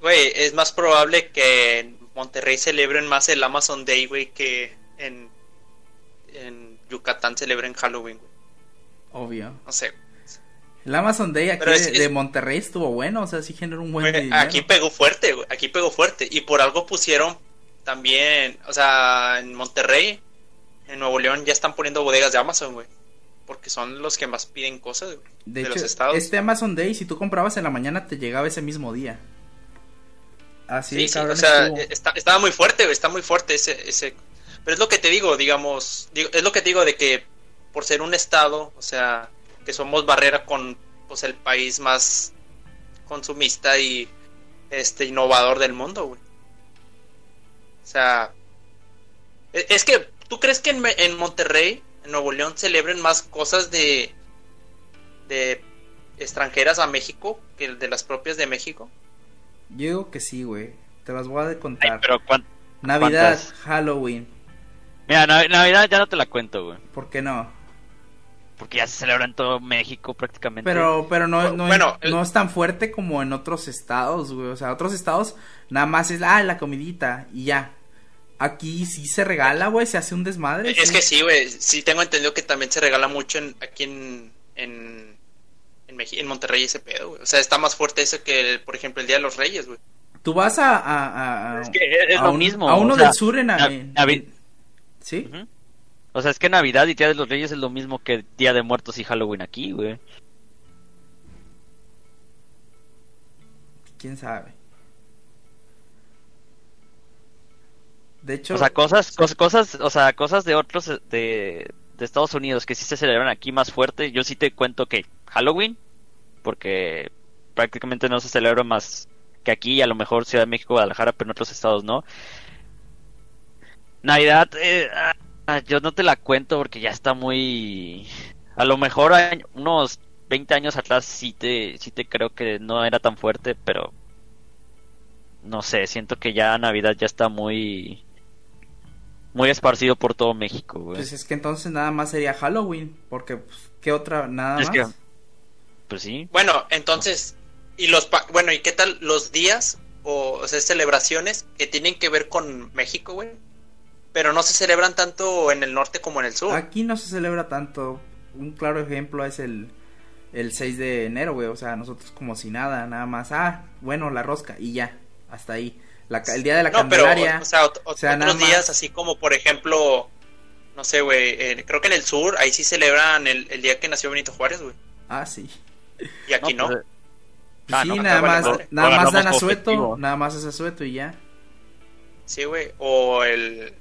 Güey, es más probable que Monterrey celebren más el Amazon Day, güey, que en, en Yucatán celebren Halloween, güey. Obvio. No sé. El Amazon Day aquí es- de, es- Monterrey estuvo bueno, o sea, sí generó un buen Güey, aquí pegó fuerte, güey. Aquí pegó fuerte. Y por algo pusieron también, o sea, en Monterrey, en Nuevo León, ya están poniendo bodegas de Amazon, güey. Porque son los que más piden cosas, güey. De, De, hecho, los estados. este Amazon Day, si tú comprabas en la mañana, te llegaba ese mismo día. Así Sí, de sí, o sea, estuvo. está, estaba muy fuerte, está muy fuerte ese, ese... Pero es lo que te digo, digamos, digo, es lo que te digo de que por ser un estado, o sea, que somos barrera con pues el país más consumista y este innovador del mundo, güey. O sea, e- es que tú crees que en, en Monterrey, en Nuevo León celebren más cosas de de extranjeras a México que de las propias de México? Yo digo que sí, güey. Te las voy a Ay, contar. pero cuán- Navidad, ¿cuántas? Halloween. Mira, Nav- Navidad ya no te la cuento, güey. ¿Por qué no? Porque ya se celebra en todo México prácticamente. Pero, pero no, no, Bueno, es, el- no es tan fuerte como en otros estados, güey. O sea, otros estados nada más es, ah, la comidita y ya. Aquí sí se regala, güey, se hace un desmadre. Es que sí, güey. Sí tengo entendido que también se regala mucho en, aquí en, en, en, Monterrey ese pedo, güey. O sea, está más fuerte eso que, por ejemplo, el Día de los Reyes, güey. Tú vas a... a, a- Es que es a lo un- mismo. A uno o sea, del sur en... En- ¿Sí? O sea, es que Navidad y Día de los Reyes es lo mismo que Día de Muertos y Halloween aquí, güey. ¿Quién sabe? De hecho... O sea, cosas, cos- cosas, o sea, cosas de otros de, de Estados Unidos que sí se celebran aquí más fuerte. Yo sí te cuento que Halloween, porque prácticamente no se celebra más que aquí, a lo mejor Ciudad de México, Guadalajara, pero en otros estados no. Navidad, eh, ah, yo no te la cuento porque ya está muy... A lo mejor año- unos 20 años atrás sí te, sí te creo que no era tan fuerte, pero no sé, siento que ya Navidad ya está muy muy esparcido por todo México, güey. Pues es que entonces nada más sería Halloween, porque pues, ¿qué otra? Nada Es más. que- Pues sí. Bueno, entonces, y los pa- bueno, ¿y qué tal los días o, o sea, celebraciones que tienen que ver con México, güey? Pero no se celebran tanto en el norte como en el sur. Aquí no se celebra tanto. Un claro ejemplo es el, el 6 de enero, güey. O sea, nosotros como si nada, nada más. Ah, bueno, la rosca y ya, hasta ahí. La ca- el día de la no, Candelaria. o, o sea, o sea, nada otros días, más. así como por ejemplo, no sé, güey, eh, creo que en el sur, ahí sí celebran el, el día que nació Benito Juárez, güey. Ah, sí. Y aquí no. pues, Ah, sí, no, nada vale más, nada más dan asueto, nada más es asueto y ya. Sí, güey. O el.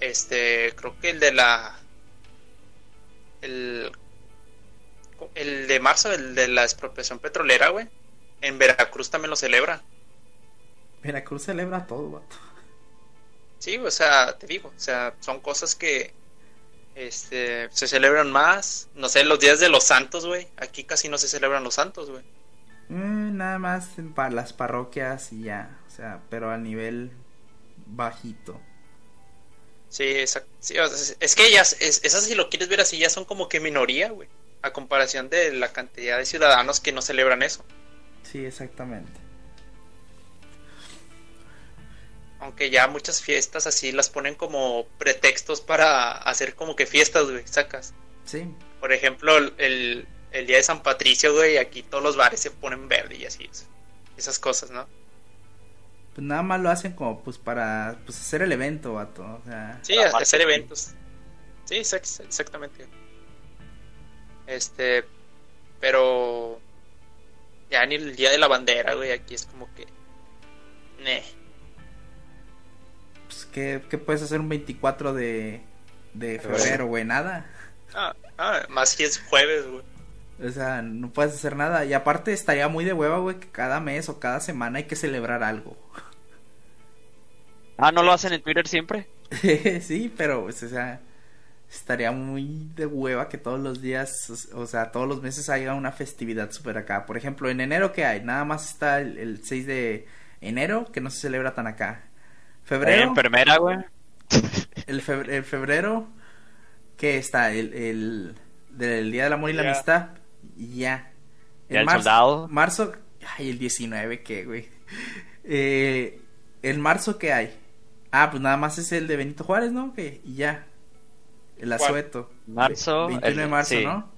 Este. Creo que el de la. El. El de marzo, el de la expropiación petrolera, güey. En Veracruz también lo celebra. Veracruz celebra todo, vato. Sí, o sea, te digo. O sea, son cosas que. Este. Se celebran más. No sé, los días de los santos, güey. Aquí casi no se celebran los santos, güey. Eh, nada más en pa- las parroquias y ya. O sea, pero a nivel bajito. Sí, exacto. Sí, o sea, es- es que ellas, es, esas si lo quieres ver así, ya son como que minoría, güey. A comparación de la cantidad de ciudadanos que no celebran eso. Sí, exactamente. Aunque ya muchas fiestas así las ponen como pretextos para hacer como que fiestas, güey, sacas. Sí. Por ejemplo, el, el, día de San Patricio, güey, aquí todos los bares se ponen verde y así. es- Esas cosas, ¿no? Pues nada más lo hacen como pues para pues hacer el evento, vato. O sea, Sí, hacer eventos. Sí, exact- exactamente. Este, pero ya ni el día de la bandera, güey, aquí es como que... Neh. ¿Qué, qué puedes hacer un 24 de, de febrero, güey, nada. Ah, ah, más si es jueves, güey. O sea, no puedes hacer nada. Y aparte estaría muy de hueva, güey, que cada mes o cada semana hay que celebrar algo. Ah, ¿no lo hacen en Twitter siempre? sí, pero, pues, o sea, estaría muy de hueva que todos los días, o sea, todos los meses haya una festividad súper acá. Por ejemplo, en enero, ¿qué hay? Nada más está el, el 6 de enero, que no se celebra tan acá. Eh, Febrero, enfermera, güey. el, febrero, el febrero, ¿qué está? El, el del Día del Amor y la Ya. Amistad. Ya. Ya el marzo, soldado. Marzo, ay, el 19, ¿qué, güey? Eh, ¿En marzo qué hay? Ah, pues nada más es el de Benito Juárez, ¿no? Que y ya. El asueto. Marzo, 21 de el- marzo, sí. ¿no?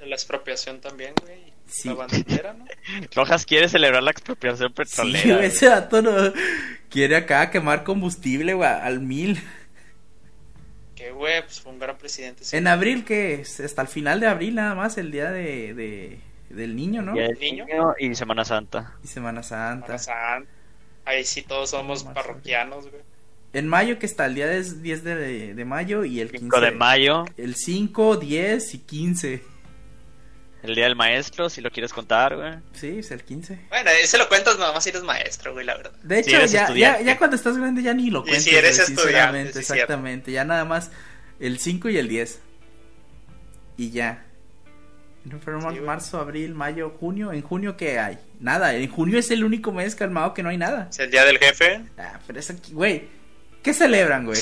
La expropiación también, güey. Sí. La bandera, ¿no? Rojas quiere celebrar la expropiación Sí, petrolera. güey. ese dato no quiere acá quemar combustible, güey, al mil. Que, güey, pues fue un gran presidente. sí. En abril, ¿qué es? Hasta el final de abril nada más, el día de, de- del niño, ¿no? Día del Niño. y Semana Santa. Y Semana Santa. Semana Santa. Ahí sí todos somos Marzo. parroquianos, güey. En mayo, que está el día de- 10 de, de mayo y el 15 5 de mayo, El 5, 10 y 15. El día del maestro, si lo quieres contar, güey. Sí, es el 15. Bueno, ese lo cuentas nada más si eres maestro, güey, la verdad. De Si hecho, eres ya, ya, ya cuando estás grande ya ni lo Y cuentas. si eres güey, estudiante, sí, cierto. exactamente. Ya nada más el 5 y el 10. Y ya. En Sí, marzo, abril, mayo, junio. ¿En junio qué hay? Nada. En junio es el único mes calmado que no hay nada. Es el día del jefe. Ah, pero es aquí, güey. ¿Qué celebran, güey?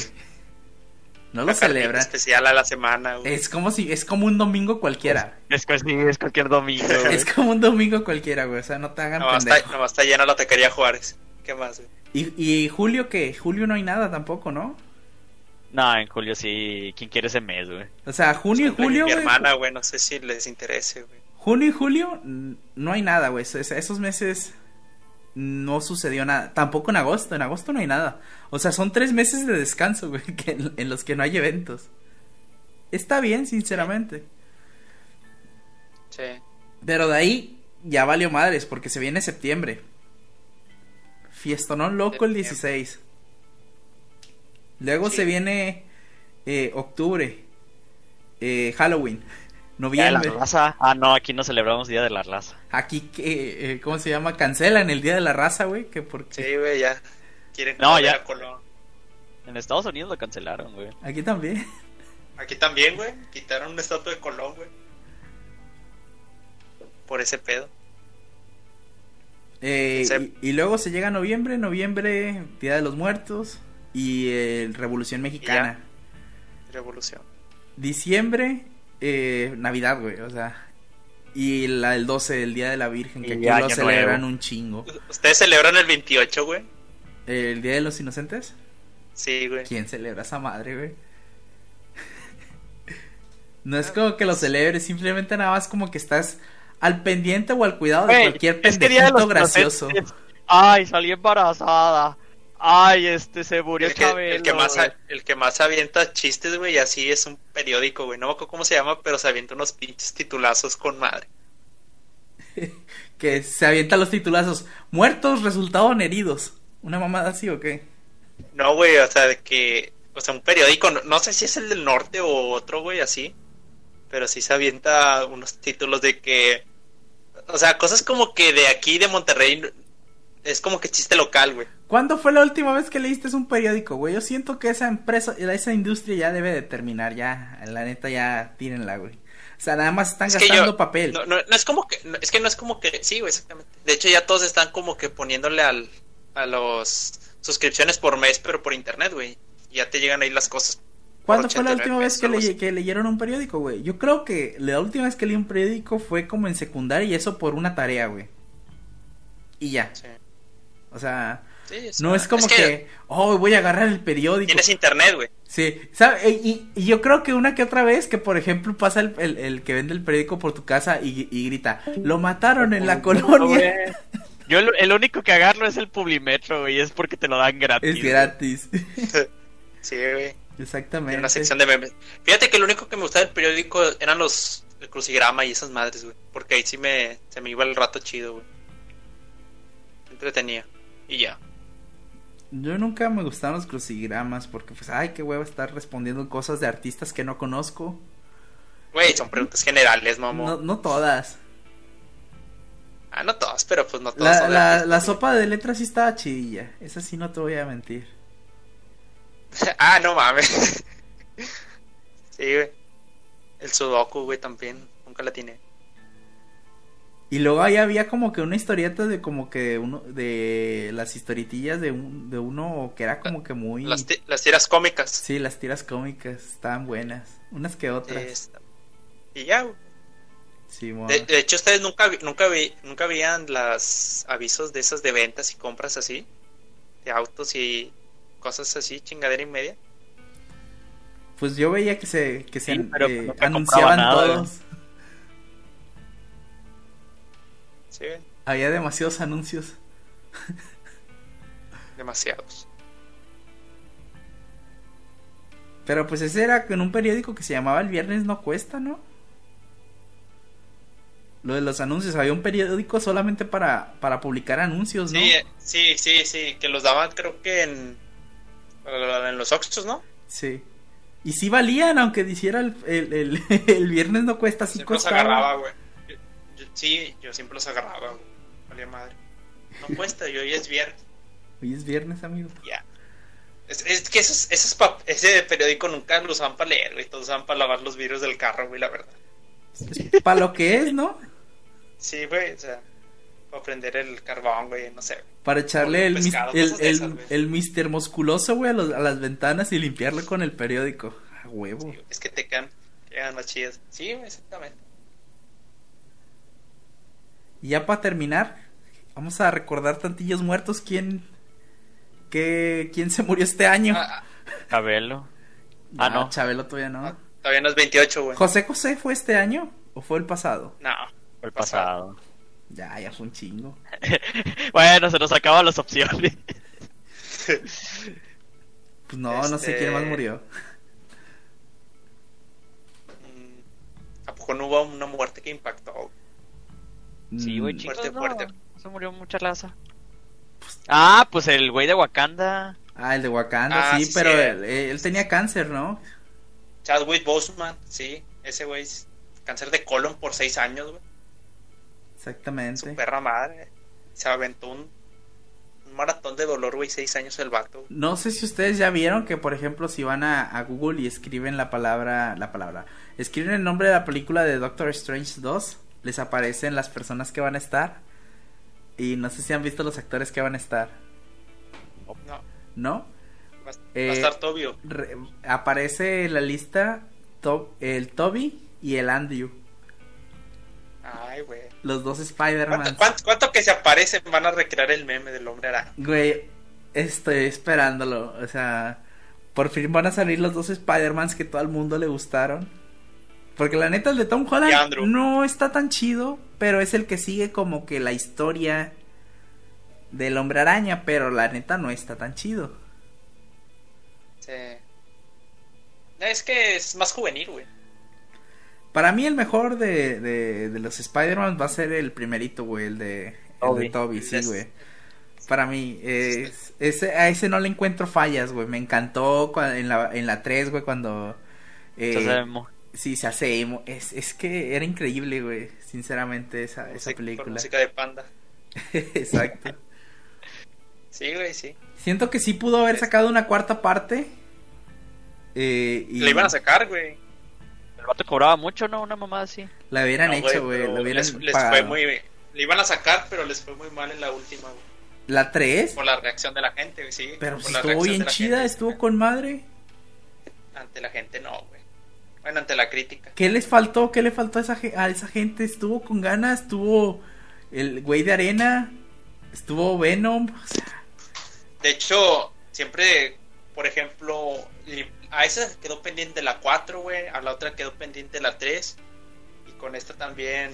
No lo celebran. especial a la semana, güey. Es como si, es como un domingo cualquiera. Es, sí, es cualquier domingo, güey. Es como un domingo cualquiera, güey. O sea, no te hagan Nomás pendejo. está, nomás está llena la taquería Juárez. ¿Qué más, güey? ¿Y, ¿Y julio qué? Julio no hay nada tampoco, ¿no? No, en julio sí. ¿Quién quiere ese mes, güey? O sea, junio y julio, Mi güey. hermana, güey, no sé si les interese, güey. Junio y julio no hay nada, güey. Es- Esos meses no sucedió nada. Tampoco en agosto. En agosto no hay nada. O sea, son tres meses de descanso, güey, que en, los que no hay eventos. Está bien, sinceramente. Sí. Pero de ahí ya valió madres porque se viene septiembre. Fiestonón loco el Septiembre. 16. Luego Sí. se viene eh, octubre. eh, Halloween. Día de la Noviembre. raza. Ah, no, aquí no celebramos Día de la raza. Aquí, que, eh, ¿cómo se llama? Cancelan el Día de la Raza, güey. Que porque... Sí, güey, ya. Quieren No, ya. a Colón. En Estados Unidos lo cancelaron, güey. Aquí también. Aquí también, güey. Quitaron una estatua de Colón, güey. Por ese pedo. Eh, Se- y, y luego se llega noviembre, noviembre, Día de los Muertos y eh, Revolución Mexicana. Revolución. Diciembre, eh, Navidad, güey, o sea. Y la, el 12, el Día de la Virgen, que Y aquí lo celebran Nuevo. un chingo. ¿Ustedes celebran el 28, güey? ¿El Día de los Inocentes? Sí, güey. ¿Quién celebra esa madre, güey? No es como que lo celebres, simplemente nada más como que estás al pendiente o al cuidado de Güey, cualquier pendejito los gracioso. Inocentes- Ay, salí embarazada. Ay, este se murió El que, Chabelo. el, que más, el que más avienta chistes, güey, así es un periódico, güey. No me acuerdo cómo se llama, pero se avienta unos pinches titulazos con madre. Que se avientan los titulazos. Muertos resultaron heridos. ¿Una mamada así o qué? No, güey, o sea, de que. O sea, un periódico, no, no sé si es el del norte o otro, güey, así. Pero sí se avienta unos títulos de que. O sea, cosas como que de aquí, de Monterrey, es como que chiste local, güey. ¿Cuándo fue la última vez que leíste un periódico, güey? Yo siento que esa empresa, esa industria ya debe de terminar, ya. La neta, ya tírenla, güey. O sea, nada más están Es gastando yo- papel. No, no, no es como que. no, es que no es como que. Sí, güey, exactamente. De hecho, ya todos están como que poniéndole al, a los suscripciones por mes, pero por internet, güey. Y Ya te llegan ahí las cosas. ¿Cuándo fue la 89 última vez que, le- leyeron un periódico, güey? Yo creo que la última vez que leí un periódico fue como en secundaria y eso por una tarea, güey. Y ya. Sí. O sea, Sí, es no una- es como que, oh, voy a agarrar el periódico. Tienes internet, güey. Sí. Y, y yo creo que una que otra vez que, por ejemplo, pasa el, el- el que vende el periódico por tu casa y, y grita, lo mataron en la colonia. Yo el, el único que agarro es el Publimetro, güey, es porque te lo dan gratis. Es gratis. Sí, güey. Exactamente. una sección de memes. Fíjate que lo único que me gustaba del periódico eran los el crucigrama y esas madres, güey. Porque ahí sí me se me iba el rato chido, güey. Entretenía. Y ya. Yo nunca me gustaron los crucigramas porque, pues, ay, qué huevo estar respondiendo cosas de artistas que no conozco. Güey, son preguntas generales, mamón. No, no todas. Ah, no todas, pero pues no todas. La, son la, artistas, la güey. sopa de letras sí estaba chidilla. Esa sí no te voy a mentir. ah, no mames. sí, güey. El Sudoku, güey, también. Nunca la tiene. Y luego ahí había como que una historieta de como que uno de las historietillas de, un, de uno que era como que muy Las, ti- las tiras cómicas. sí las tiras cómicas estaban buenas unas que otras Esta- Y ya, sí De, de hecho, ustedes nunca, vi- nunca, vi, nunca veían las avisos de esas de ventas y compras así. De autos y cosas así, chingadera y media. pues yo veía que se que se Sí, pero eh, no te anunciaban nada, todos Sí, había demasiados anuncios demasiados. pero pues ese era en un periódico que se llamaba El Viernes no cuesta no lo de los anuncios había un periódico solamente para para publicar anuncios no Sí, eh, sí, sí, sí, que los daban creo que en, en los Oxxos, ¿no? Sí. Y sí valían, aunque hiciera el, el, el, el viernes no cuesta, sí siempre agarraba, güey. Yo- sí, yo siempre los agarraba, güey. Valía madre. No cuesta, yo hoy es viernes. Hoy es viernes, amigo. Ya. Es, es que esos, esos ese periódico nunca lo usaban para leer, güey. Todos usaban para lavar los vidrios del carro, güey, la verdad. Para lo que es, ¿no? Sí, güey, o sea, para prender el carbón, güey, no sé. Para echarle el, Pescado, el, el, esas, güey. el mister musculoso, güey, a, los- a las ventanas y limpiarlo con el periódico. A huevo. Sí, es que te quedan, quedan más chidas. Sí, exactamente. Y ya para terminar, vamos a recordar tantillos muertos. ¿Quién, qué, quién se murió este año? Ah, ah, Cabelo. Ah, no. Chabelo todavía no. ah, todavía no es 28, güey. ¿José José fue este año o fue el pasado? No. Fue el pasado. Ya, ya fue un chingo. bueno, se nos acaban las opciones. Pues no, no sé Este- quién más murió. Mm, ¿A poco no hubo una muerte que impactó? Sí, güey, Mm, chicos, Fuerte, no. fuerte. Se murió mucha raza. Ah, pues el güey de Wakanda. Ah, el de Wakanda, Ah, sí, sí, pero sí. él, él tenía cáncer, ¿no? Chadwick Boseman, sí. Ese güey es cáncer de colon por seis años, güey. Su Exactamente. perra madre. Se aventó un, un maratón de dolor, güey, seis años el vato. No sé si ustedes ya vieron que, por ejemplo, si van a, a Google y escriben la palabra, la palabra, escriben el nombre de la película de Doctor Strange 2, les aparecen las personas que van a estar. Y no sé si han visto los actores que van a estar, No, ¿no? va, a- Eh, va a estar Tobio. Re- aparece en la lista To- el Toby y el Andrew, Ay, güey. los dos ¿Cuánto, Spider-Man. cuánto- cuánto que se aparecen van a recrear el meme del hombre araña? Güey, estoy esperándolo. O sea, por fin van a salir los dos Spider-Mans que todo el mundo le gustaron. Porque la neta, el de Tom Holland no está tan chido, pero es el que sigue como que la historia del hombre araña, pero la neta no está tan chido. Sí. Es que es más juvenil, güey. Para mí el mejor de, de, de los Spider-Man va a ser el primerito, güey, el de el Tobey. de Toby, sí, Es- güey. Para mí, es, ese, a ese no le encuentro fallas, güey. Me encantó cua- en la, en la 3, güey, cuando... eh. Sí, se hace emo. Es, es que era increíble, güey. Sinceramente, esa, esa Música- con película. música de panda. Exacto. Sí, güey, sí. Siento que sí pudo haber sacado una cuarta parte. Eh, y Le iban a sacar, güey. El vato cobraba mucho, ¿no? Una mamada así. la hubieran No, hecho, güey. La hubieran les, les fue muy Le iban a sacar, pero les fue muy mal en la última, güey. La 3. Por la reacción de la gente, güey, sí. Pero por si estuvo bien chida, gente. estuvo con madre. Ante la gente, no, güey. Bueno, ante la crítica. ¿Qué les faltó? ¿Qué le faltó a esa, a esa gente? Estuvo con ganas, estuvo el güey de arena, estuvo Venom. O sea, De hecho, siempre, por ejemplo, a esa quedó pendiente la 4, güey. A la otra quedó pendiente la 3. Y con esta también.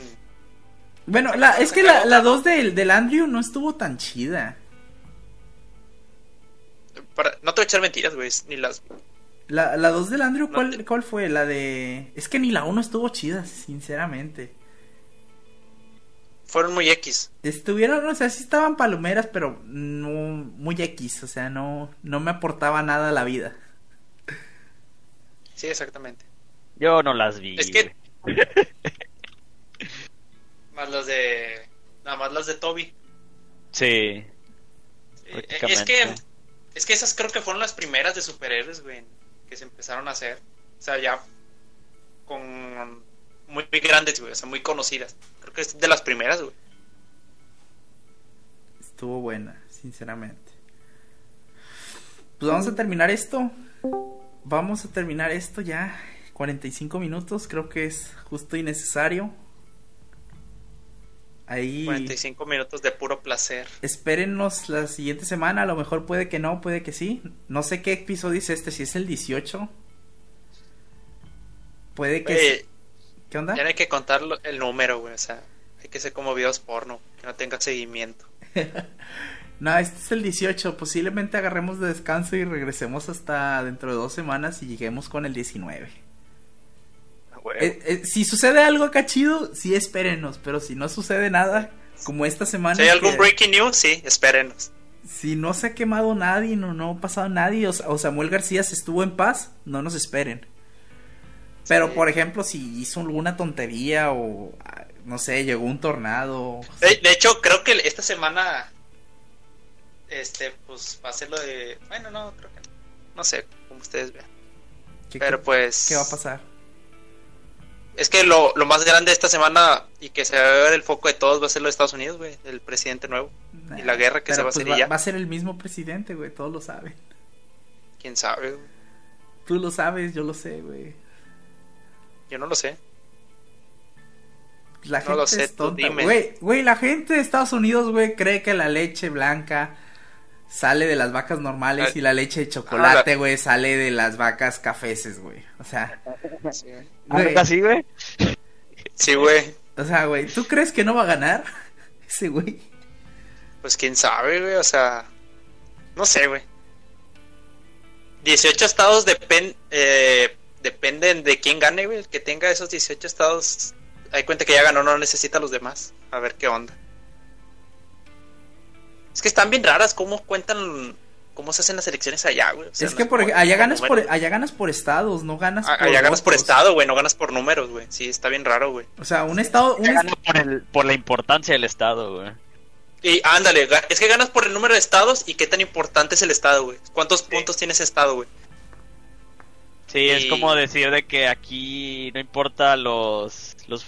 bueno, la, es que la, la 2 del, del Andrew no estuvo tan chida. para- no te voy a echar mentiras, güey. Ni las. La, la 2 del Andrew, ¿cuál, ¿cuál fue? La de... Es que ni la 1 estuvo chida, sinceramente. fueron muy X. Estuvieron, o sea, sí estaban palomeras, pero no muy X, o sea, no, no me aportaba nada a la vida. Sí, exactamente. Yo no las vi. Es que. más las de. Nada más las de Toby. Sí. Eh, Es que. Es que esas creo que fueron las primeras de superhéroes, güey. Que se empezaron a hacer. O sea, ya. Con. Muy, grandes, güey. O sea, muy conocidas. Creo que es de las primeras, güey. Estuvo buena, sinceramente. Pues vamos a terminar esto. Vamos a terminar esto ya. 45 minutos, creo que es justo y necesario. Ahí. 45 minutos de puro placer. Espérennos la siguiente semana. A lo mejor puede que no, puede que sí. No sé qué episodio es este, si es el 18. Puede que. Oye, sí. ¿Qué onda? Ya no hay que contar el número, güey. O sea, hay que ser como videos porno. Que no tenga seguimiento. No, este es el 18. Posiblemente agarremos de descanso y regresemos hasta dentro de dos semanas y lleguemos con el 19. Eh, eh, si sucede algo acá chido, sí espérenos. Pero si no sucede nada, como esta semana. si hay algún que- breaking news, sí, espérenos. Si no se ha quemado nadie, no, no ha pasado nadie, o, o Samuel García se estuvo en paz, no nos esperen. Pero, Sí. por ejemplo, si hizo alguna tontería o, no sé, llegó un tornado. De, de hecho, creo que esta semana. Este, pues va a ser lo de. Bueno, no, creo que no. No sé, como ustedes vean. ¿qué, Pero pues. qué va a pasar? Es que lo, lo más grande esta semana y que se va a ver el foco de todos va a ser lo de Estados Unidos, güey. El presidente nuevo. Y la guerra que se va a pues, hacer y ya. va a ser el mismo presidente, güey, todos lo saben. Quién sabe, güey. Tú lo sabes, yo lo sé, güey. Yo no lo sé. La No gente lo sé, es tú tonta, dime. güey. Güey, la gente de Estados Unidos, güey, cree que la leche blanca sale de las vacas normales Ah. y la leche de chocolate, güey, sale de las vacas cafeces, güey. O sea, Sí, güey. güey, ¿Neta sí, güey? O sea, güey, ¿tú crees que no va a ganar ese güey? Pues quién sabe, güey. O sea, no sé, güey. 18 estados eh, dependen de quién gane, güey. El que tenga esos 18 estados, hay cuenta que ya ganó, no necesita a los demás. A ver qué onda. Es que están bien raras cómo cuentan, cómo se hacen las elecciones allá, güey. O sea, es no que por, allá ganas por, allá ganas por estados, no ganas Ah, por Allá ganas por estado, güey, no ganas por números, güey. Sí, está bien raro, güey. O sea, un estado, un est- por, el, por la importancia del estado, güey. Y ándale, es que ganas por el número de estados y qué tan importante es el estado, güey. ¿Cuántos puntos tiene ese estado, güey? Sí, es como decir de que aquí no importa los los,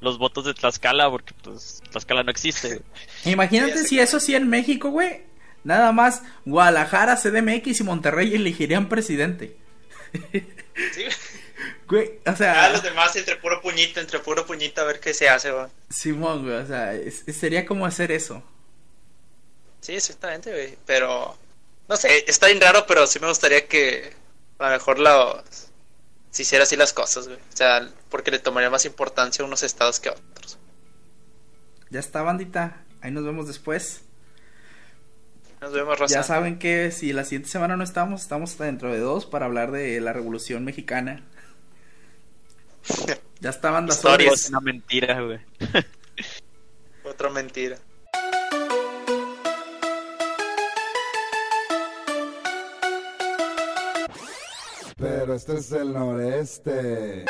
los votos de Tlaxcala porque pues Tlaxcala no existe. Imagínate si eso sí en México, güey. Nada más Guadalajara, CDMX y Monterrey elegirían presidente. Sí, Güey, o Ya sea, los demás entre puro puñito, entre puro puñito a ver qué se hace, güey. Simón, güey, o sea, es- sería como hacer eso. Sí, exactamente, güey. Pero, no sé, está bien raro, pero sí me gustaría que a lo mejor la, se hiciera así las cosas, güey. O sea, porque le tomaría más importancia a unos estados que a otros. Ya está, bandita. Ahí nos vemos después. Nos vemos, Rosa. Ya saben que si la siguiente semana no estamos, estamos hasta dentro de dos para hablar de la Revolución Mexicana. Ya está, banda. Historias. una mentira, güey. Otra mentira. Pero este es el noreste.